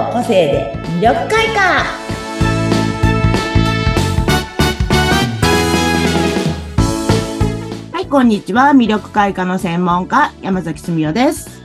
の個性で魅力開花はい、こんにちは。魅力開花の専門家、山崎すみおです。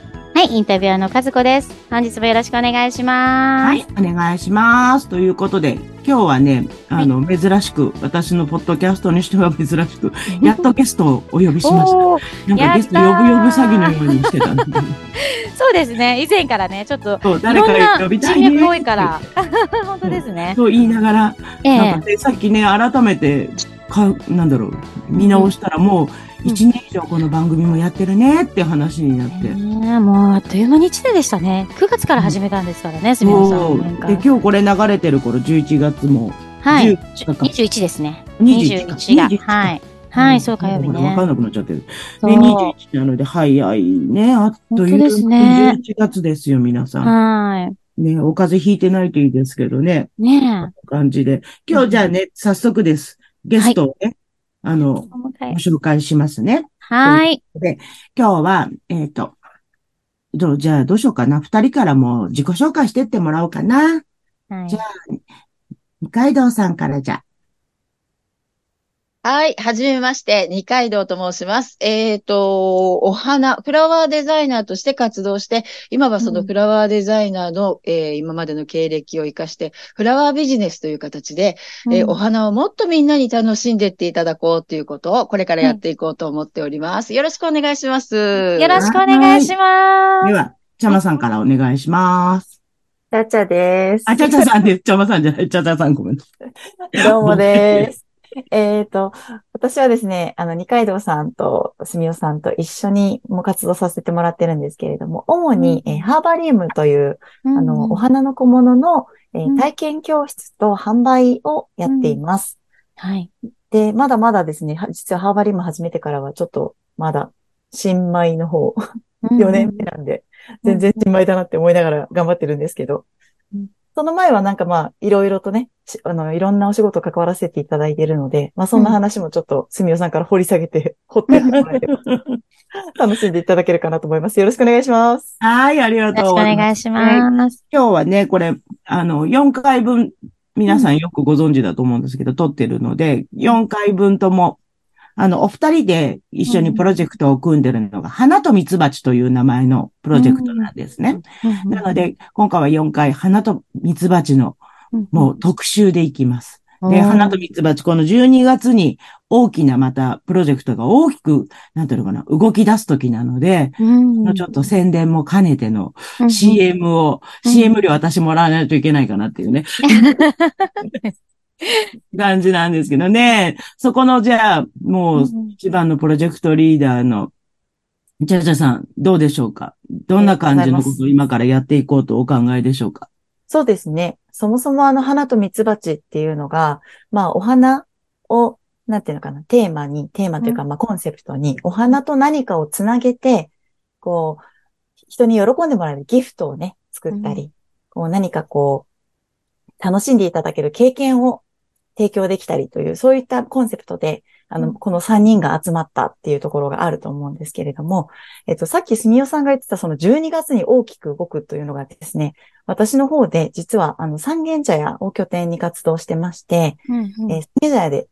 はい、インタビュアーの和子です。本日もよろしくお願いします。はい、お願いします。ということで、今日はね、あの、珍しく、私のポッドキャストにしては 珍しく、やっとゲストをお呼びしました。なんかゲスト呼ぶ呼ぶ詐欺のようにしてた そうですね。以前からね、ちょっと、そう、い誰か呼びたいね。多いから。本当ですね。と言いながら、えなんかね、さっきね、改めて、か、なんだろう、見直したらもう、一年以上この番組もやってるねって話になって。ねえもうあっという間に1年でしたね。9月から始めたんですからね、すみまさん。で、今日これ流れてる頃、11月も、はい。10 21ですね。21 21が。21はい。はい、そう火曜日ねわかん。なくなっちゃってる。で、21なので、早いね。あっという本当ですね11月ですよ、皆さん。はね、お風邪ひいてないといいですけどね。い。ね感じで。今日じゃあね、早速です。ゲストをね、あの、え。ご紹介しますね。はい。で、今日は、えっ、と、どう、じゃあどうしようかな。二人からも自己紹介してってもらおうかな。はいじゃ二階堂さんからじゃ。はい。はじめまして、二階堂と申します。えっと、お花、フラワーデザイナーとして活動して、今はそのフラワーデザイナーの、えー今までの経歴を活かして、フラワービジネスという形で、えーお花をもっとみんなに楽しんでっていただこうということを、これからやっていこうと思っております。よろしくお願いします。よろしくお願いしま。ですは、ちゃまさんからお願いします。ちゃちゃです。あ、ちゃちゃさんです。ちゃまさんじゃない。ちゃちゃさんごめん。どうもです。えっと、私はですね、あの、二階堂さんとすみおさんと一緒にも活動させてもらってるんですけれども、主に、うんえーハーバリウムという、ああの、お花の小物の、えーうん。体験教室と販売をやっています。はい。で、まだまだですね、は実はハーバリウム始めてからはちょっと、まだ、新米の方、4年目なんで、うん全然新米だなって思いながら頑張ってるんですけど。うん、その前はなんかまあ、いろいろとね、しあの、いろんなお仕事関わらせていただいているので、まあそんな話もちょっと、すみおさんから掘り下げて、掘ってってもらえれば、楽しんでいただけるかなと思います。よろしくお願いします。はい、ありがよろしくおとうございます。願いします。今日はね、これ、あの、4回分、皆さんよくご存知だと思うんですけど、撮ってるので、4回分とも、あの、お二人で一緒にプロジェクトを組んでるのが、花と蜜蜂という名前のプロジェクトなんですね。なので、今回は4回、花と蜜蜂のもう特集でいきます。で、花と蜜蜂、この12月に大きなまたプロジェクトが大きく、なんていうのかな、動き出す時なので、うん。ちょっと宣伝も兼ねてのうん CM を、うん。CM 料私もらわないといけないかなっていうね、感じなんですけどね。そこの、じゃあ、もううん一番のプロジェクトリーダーの、じゃじゃさん、どうでしょうか？どんな感じのことを今からやっていこうとお考えでしょうか？そうですね。そもそもあの、花と蜜蜂っていうのが、まあ、お花を、なんていうのかな、テーマに、テーマというか、まあ、コンセプトに、お花と何かをつなげて、こう、人に喜んでもらえるギフトをね、作ったり、こう、何かこう、楽しんでいただける経験を提供できたりという、そういったコンセプトで、あの、うんこの3人が集まったっていうところがあると思うんですけれども、えっと、さっきすみおさんが言ってたその12月に大きく動くというのがですね、私の方で実はあの三軒茶屋を拠点に活動してまして、うんうんえー三軒茶屋で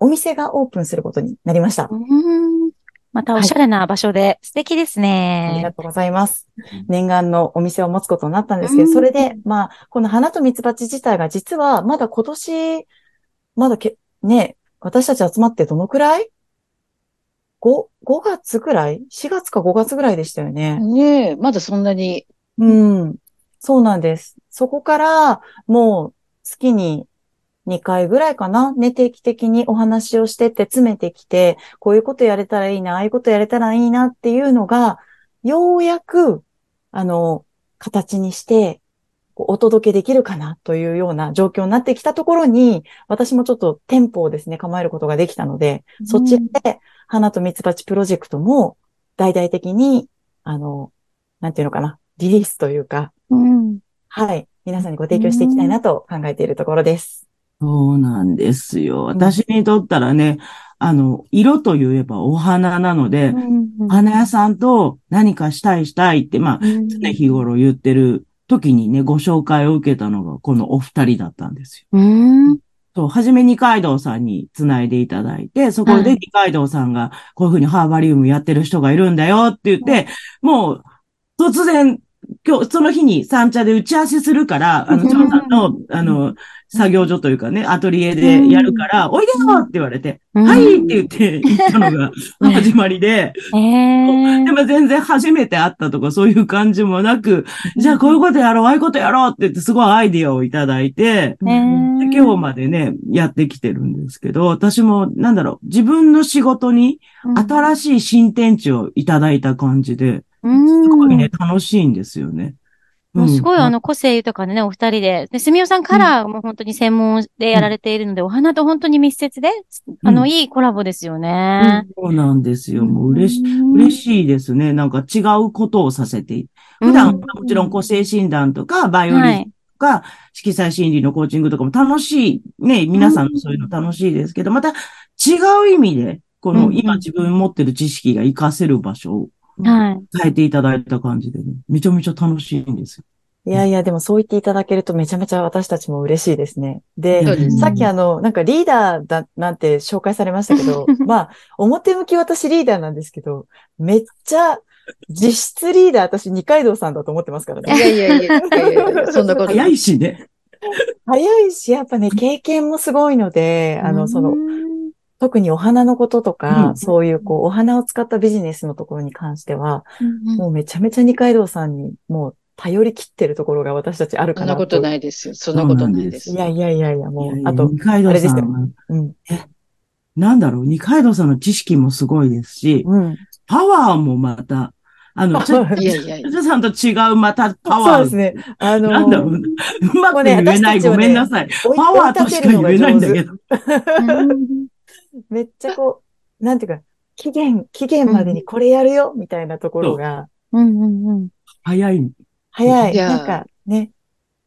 お店がオープンすることになりました。うんまたおしゃれな場所で素敵ですありねが。とうございます。念願のお店を持つことになったんですけど、うんそれで、まあ、この花と蜜蜂自体が実はまだ今年、まだけ、ね、私たち集まってどのくらい ?5、5月くらい ?4 月か5月ぐらいでしたよね。ねえ、まだそんなに、うん。そうなんです。そこから、もう月に2回ぐらいかな？ね、定期的にお話をしてって詰めてきて、こういうことやれたらいいな、ああいうことやれたらいいなっていうのが、ようやく、あの、形にして、お届けできるかなというような状況になってきたところに、私もちょっと店舗をですね、構えることができたので、そっちで、花と蜜蜂プロジェクトも大々的に、あの、なんていうのかな、リリースというか、うん。はい、皆さんにご提供していきたいなと考えているところです。そうなんですよ。私にとったらね、あの、色といえばお花なので、花屋さんと何かしたいしたいって、まあ、常日頃言ってる時にね、ご紹介を受けたのがこのお二人だったんですよ。う。そう、はじめ二階堂さんに繋いでいただいて、そこではい二階堂さんがこういうふうにハーバリウムやってる人がいるんだよって言って、もう突然、今日、その日に三茶で打ち合わせするから、あの、うん。長さんの、あの、作業所というかね、アトリエでやるから、おいでよって言われて、うん。はいって言って行ったのが 始まりで、ええでも全然初めて会ったとかそういう感じもなく、じゃあこういうことやろう、ああいうことやろうって言ってすごいアイディアをいただいて、今日までね、やってきてるんですけど、私も、なんだろう、自分の仕事に新しい新天地をいただいた感じで、うんすごいね、楽しいんですよね。もうすごい、うんあの、個性豊かなね、お二人で。で、すみおさんカラーも本当に専門でやられているので、お花と本当に密接で、あの、うんいいコラボですよね。そうなんですよ。もう嬉しい、嬉しいですね。なんか違うことをさせて。普段、もちろん個性診断とか、バイオリンはい。とか、色彩心理のコーチングとかも楽しい。ね、皆さんそういうの楽しいですけど、また違う意味で、こうんうんの今自分持ってる知識が活かせる場所をはい。変えていただいた感じでね、めちゃめちゃ楽しいんですよ。いやいや、でもそう言っていただけるとめちゃめちゃ私たちも嬉しいですね。で、ですさっきあの、なんかリーダーだなんて紹介されましたけど、まあ、表向き私リーダーなんですけど、めっちゃ実質リーダー私二階堂さんだと思ってますからいね。やいやいやいやいやいや、そんなこと早いしね。早いし、やっぱね、経験もすごいので、あの、その、特にお花のこととか、うんそういうこう、お花を使ったビジネスのところに関しては、うんうんもうめちゃめちゃ二階堂さんにもう頼り切ってるところが私たちあるかなそんなことい。ないですよ。そんなことないです。いやいやいやいや、もう、あと、二階堂あれですよさんは、うん、なんだろう、二階堂さんの知識もすごいですし、うん。パワーもまた、あの、ちょ、いやいやいやさんと違うまたパワー。そうですね。あのーなんだろう、うまく言えない、ごめんなさいパワーとしか言えないんだけど。めっちゃこう、なんていうか、期限、期限までにこれやるよ、みたいなところが、うんうんうん。早い。早い。なんかね、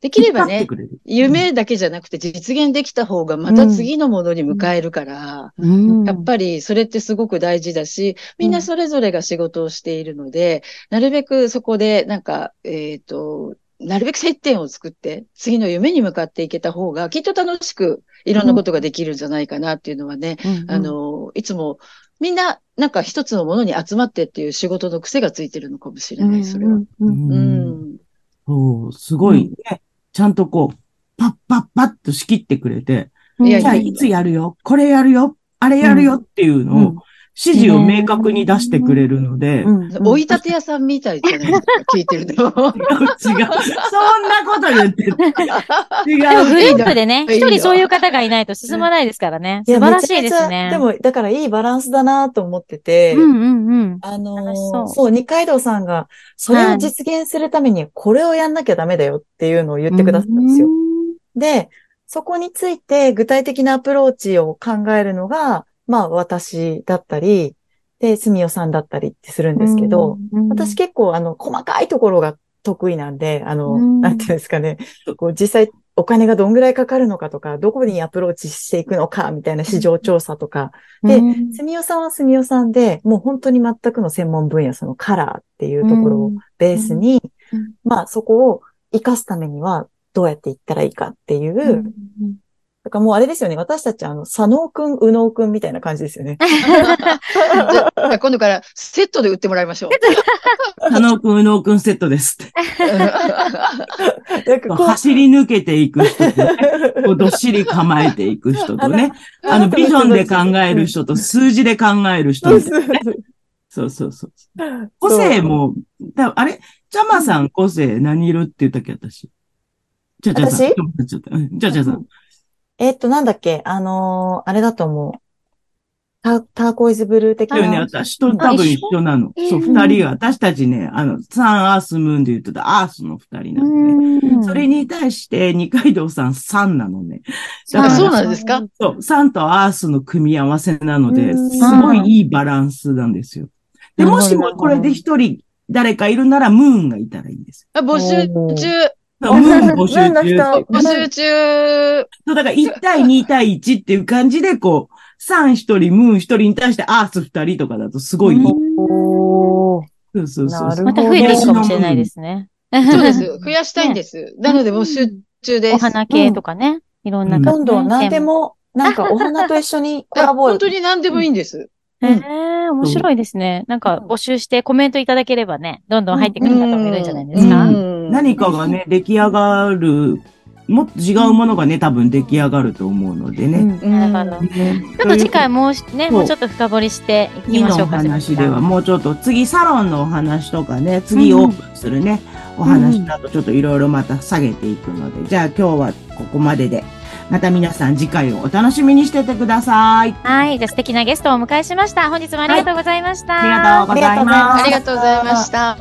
できればね夢だけじゃなくて実現できた方がまた次のものに迎えるから、うん。やっぱりそれってすごく大事だし、みんなそれぞれが仕事をしているので、なるべくそこでなんか、えっ、と、なるべく接点を作って、次の夢に向かっていけた方が、きっと楽しくいろんなことができるんじゃないかなっていうのはね、あ、の、いつも、みんな、なんか一つのものに集まってっていう仕事の癖がついてるのかもしれない、それは。うん。うん。うん。そう、すごいね。ちゃんとこう、パッパッパッと仕切ってくれて、うん。じゃあいつやるよ、これやるよ、あれやるよっていうのを、指示を明確に出してくれるので、うん追い立て屋さんみたいじゃないですか、聞いてると。違う。そんなこと言ってる。違 でもグルう。ープでね、一人そういう方がいないと進まないですからね。素晴らしいですね。でも、だからいいバランスだなと思ってて、うんうんうん。あのそう、二階堂さんが、それを実現するためにこれをやんなきゃダメだよっていうのを言ってくださったんですよ。で、そこについて具体的なアプローチを考えるのが、まあ私だったり、で、すみおさんだったりってするんですけど、、うん私、結構あの、細かいところが得意なんで、あの、うん。なんていうんですかね、こう実際お金がどんぐらいかかるのかとか、どこにアプローチしていくのか、みたいな市場調査とか、でうん。すみおさんはすみおさんで、もう本当に全くの専門分野、そのカラーっていうところをベースに、うん。まあそこを活かすためにはどうやっていったらいいかっていう、うんだからもうあれですよね、私たちあの、佐野くん、右脳くんみたいな感じですよね。じゃあ今度からセットで売ってもらいましょう。佐野くん、宇野くんセットですって。なんかこう走り抜けていく人とね、こうどっしり構えていく人とね、あの、ビジョンで考える人と数字で考える人そうみたいなそうそうそう。個性も、だあれ？ジャマさん個性何色って言ったっけ私？じゃじゃさん。私？ちゃじゃさん。えっと、なんだっけ、あのーあれだと思う。タターコイズブルー的だよね、な。私と多分一緒なの。そう、二人が、私たちね、あの、サンアースムーンで言ってたアースの二人なのね。うんそれに対して、二階堂さんサンなのね。だからあそうなんですか？そう、サンとアースの組み合わせなので、うんすごいいいバランスなんですよ。で、もしもこれで一人誰かいるなら、ムーンがいたらいいんですあ募集中、よ。ムーン募集ムーンの中人募集中。そう、だから1対2対1っていう感じで、こう、サン一人、ムーン一人に対してアース二人とかだとすごい。おーそうそうそうまた増えていくかもしれないですね。そうです。増やしたいんです。なので募集中です。お花系とかね。いろんなうん方どんどん何で。も、なんかお花と一緒にコあラボ本当に何でもいいんです。へえ、面白いですね。なんか募集してコメントいただければね、どんどん入ってくる方もいるんじゃないですか。うん。何かがね、出来上がる、もっと違うものがね、多分出来上がると思うのでね。うん。なるほど。ね。ちょっと次回もうしね、もうちょっと深掘りしていきましょうか。話では、もうちょっと次サロンのお話とかね、次オープンするね、お話などちょっといろいろまた下げていくので、じゃあ今日はここまでで、また皆さん次回をお楽しみにしててください。はい。じゃあ素敵なゲストをお迎えしました。本日もありがとうございました。ありがとうございます。ありがとうございました。